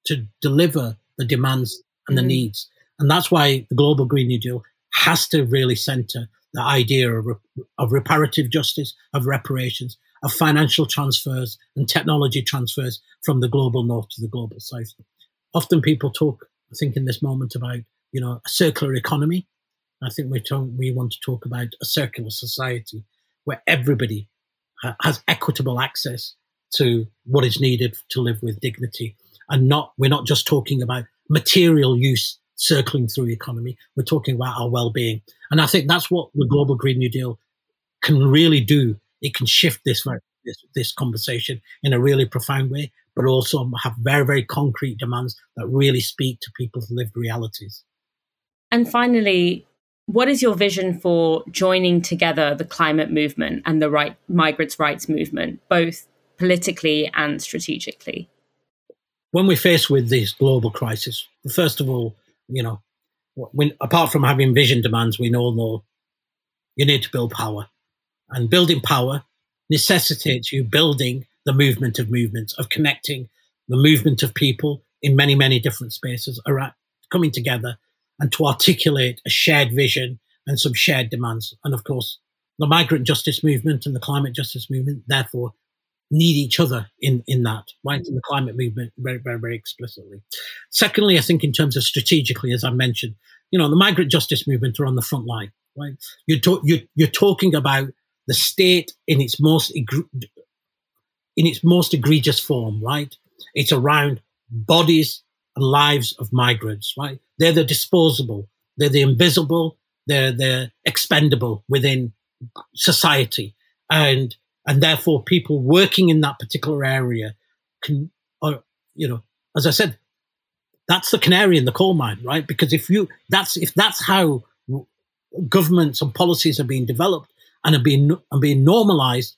to deliver the demands and the mm-hmm. needs? And that's why the global Green New Deal has to really center the idea of, of reparative justice, of reparations, of financial transfers and technology transfers from the global north to the global south often people talk, I think, in this moment about you know, a circular economy. I think we talk, we want to talk about a circular society where everybody ha- has equitable access to what is needed to live with dignity, and not we're not just talking about material use circling through the economy. We're talking about our well-being, and I think that's what the Global Green New Deal can really do. It can shift this this, this conversation in a really profound way, but also have very very concrete demands that really speak to people's lived realities. And finally, what is your vision for joining together the climate movement and the right migrants' rights movement, both politically and strategically? When we're faced with this global crisis, first of all, you know, when, apart from having vision demands, we all know you need to build power. And building power necessitates you building the movement of movements, of connecting the movement of people in many, many different spaces, around, coming together and to articulate a shared vision and some shared demands. And of course, the migrant justice movement and the climate justice movement, therefore, need each other in, in that, right? In the climate movement, very, very, very explicitly. Secondly, I think in terms of strategically, as I mentioned, you know, the migrant justice movement are on the front line, right? You're, to, you're, you're talking about the state in its most in its most egregious form, right? It's around bodies and lives of migrants, right? They're the disposable, they're the invisible, they're the expendable within society, and and therefore people working in that particular area can, or you know, as I said, that's the canary in the coal mine, right? Because if you that's if that's how governments and policies are being developed and are being are being normalized,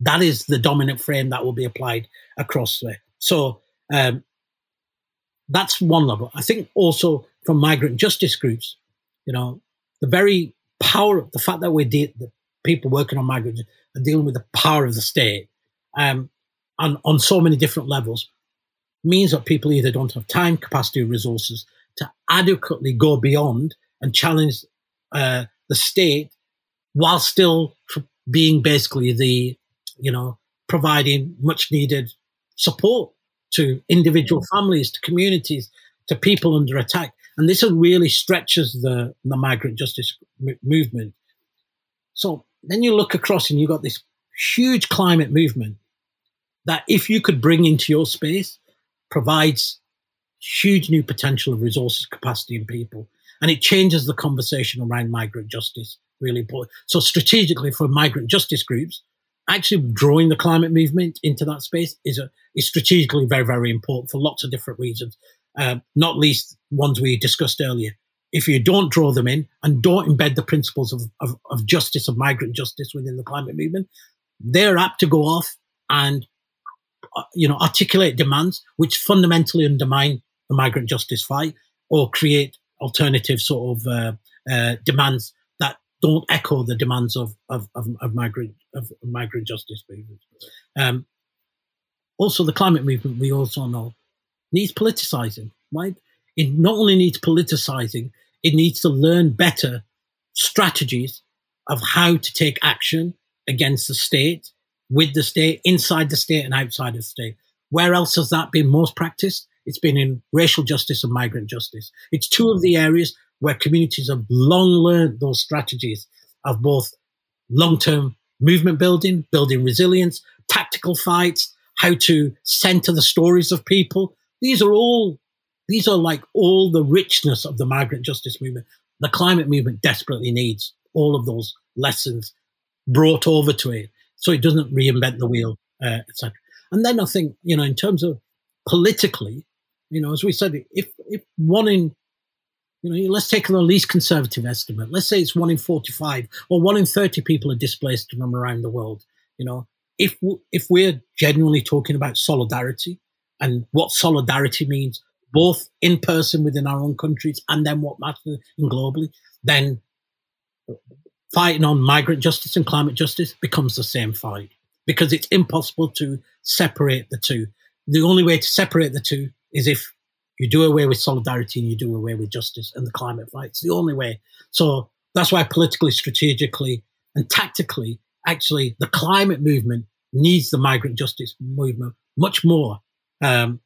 that is the dominant frame that will be applied across there. So um, that's one level. I think also from migrant justice groups, you know, the very power, the fact that we're de- the people working on migrants are dealing with the power of the state, um, and on so many different levels, means that people either don't have time, capacity, or resources to adequately go beyond and challenge uh, the state while still being basically the, you know, providing much needed support to individual mm. families, to communities, to people under attack. And this really stretches the, the migrant justice m- movement. So then you look across and you've got this huge climate movement that, if you could bring into your space, provides huge new potential of resources, capacity, and people. And it changes the conversation around migrant justice really important. So strategically for migrant justice groups, actually drawing the climate movement into that space is a is strategically very very important for lots of different reasons. Um, not least ones we discussed earlier. If you don't draw them in and don't embed the principles of, of, of justice, of migrant justice within the climate movement, they're apt to go off and uh, you know articulate demands which fundamentally undermine the migrant justice fight or create alternative sort of uh, uh, demands don't echo the demands of of, of, of migrant of migrant justice movements. Um, also, the climate movement we also know needs politicizing. Right? It not only needs politicizing, it needs to learn better strategies of how to take action against the state, with the state, inside the state, and outside of the state. Where else has that been most practiced? It's been in racial justice and migrant justice. It's two of the areas where communities have long learned those strategies of both long term movement building, building resilience, tactical fights, how to center the stories of people. These are all, these are like all the richness of the migrant justice movement. The climate movement desperately needs all of those lessons brought over to it so it doesn't reinvent the wheel, uh, etc. And then I think, you know, in terms of politically, you know, as we said, if, if one in you know, let's take the least conservative estimate. Let's say it's one in 45 or one in 30 people are displaced from around the world. You know, if, if we're genuinely talking about solidarity and what solidarity means, both in person within our own countries and then what matters globally, then fighting on migrant justice and climate justice becomes the same fight because it's impossible to separate the two. The only way to separate the two is if you do away with solidarity and you do away with justice and the climate fight. It's the only way. So that's why politically, strategically, and tactically, actually, the climate movement needs the migrant justice movement much more um,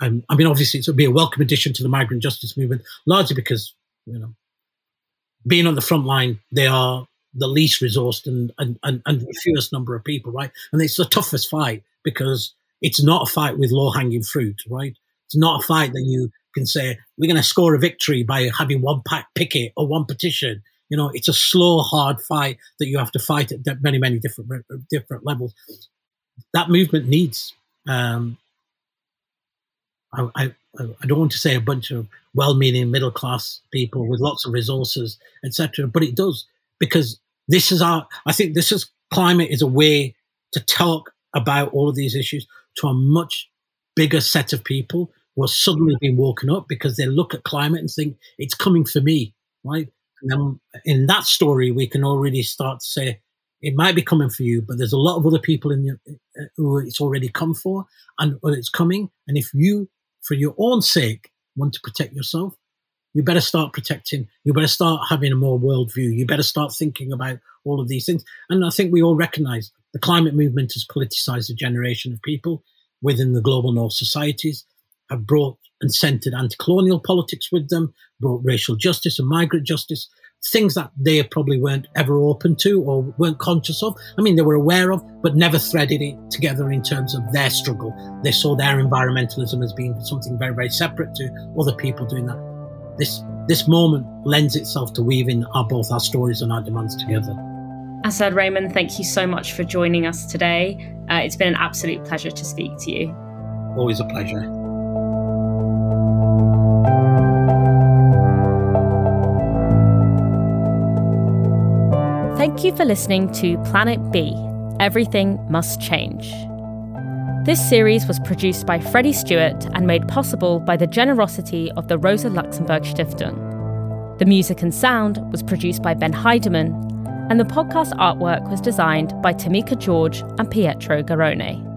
Um, I mean, obviously, it would be a welcome addition to the migrant justice movement, largely because you know, being on the front line, they are the least resourced and and, and, and the fewest number of people, right? And it's the toughest fight because it's not a fight with low hanging fruit, right? It's not a fight that you can say we're going to score a victory by having one pack picket or one petition. You know, it's a slow, hard fight that you have to fight at many, many different different levels. That movement needs. Um, I, I, I don't want to say a bunch of well-meaning middle class people with lots of resources, etc. But it does because this is our. I think this is climate is a way to talk about all of these issues to a much bigger set of people are suddenly being woken up because they look at climate and think it's coming for me, right? And then in that story, we can already start to say it might be coming for you, but there's a lot of other people in uh, who it's already come for and it's coming. And if you, for your own sake, want to protect yourself, you better start protecting. You better start having a more worldview. You better start thinking about all of these things. And I think we all recognize the climate movement has politicized a generation of people within the global north societies, have brought and centered anti colonial politics with them, brought racial justice and migrant justice, things that they probably weren't ever open to or weren't conscious of. I mean, they were aware of, but never threaded it together in terms of their struggle. They saw their environmentalism as being something very, very separate to other people doing that. This this moment lends itself to weaving our, both our stories and our demands together. Asad Rehman, thank you so much for joining us today. Uh, it's been an absolute pleasure to speak to you. Always a pleasure. Thank you for listening to Planet B Everything Must Change. This series was produced by Freddie Stuart and made possible by the generosity of the Rosa Luxemburg Stiftung. The music and sound was produced by Ben Heyderman, and the podcast artwork was designed by Tomekah George and Pietro Garrone.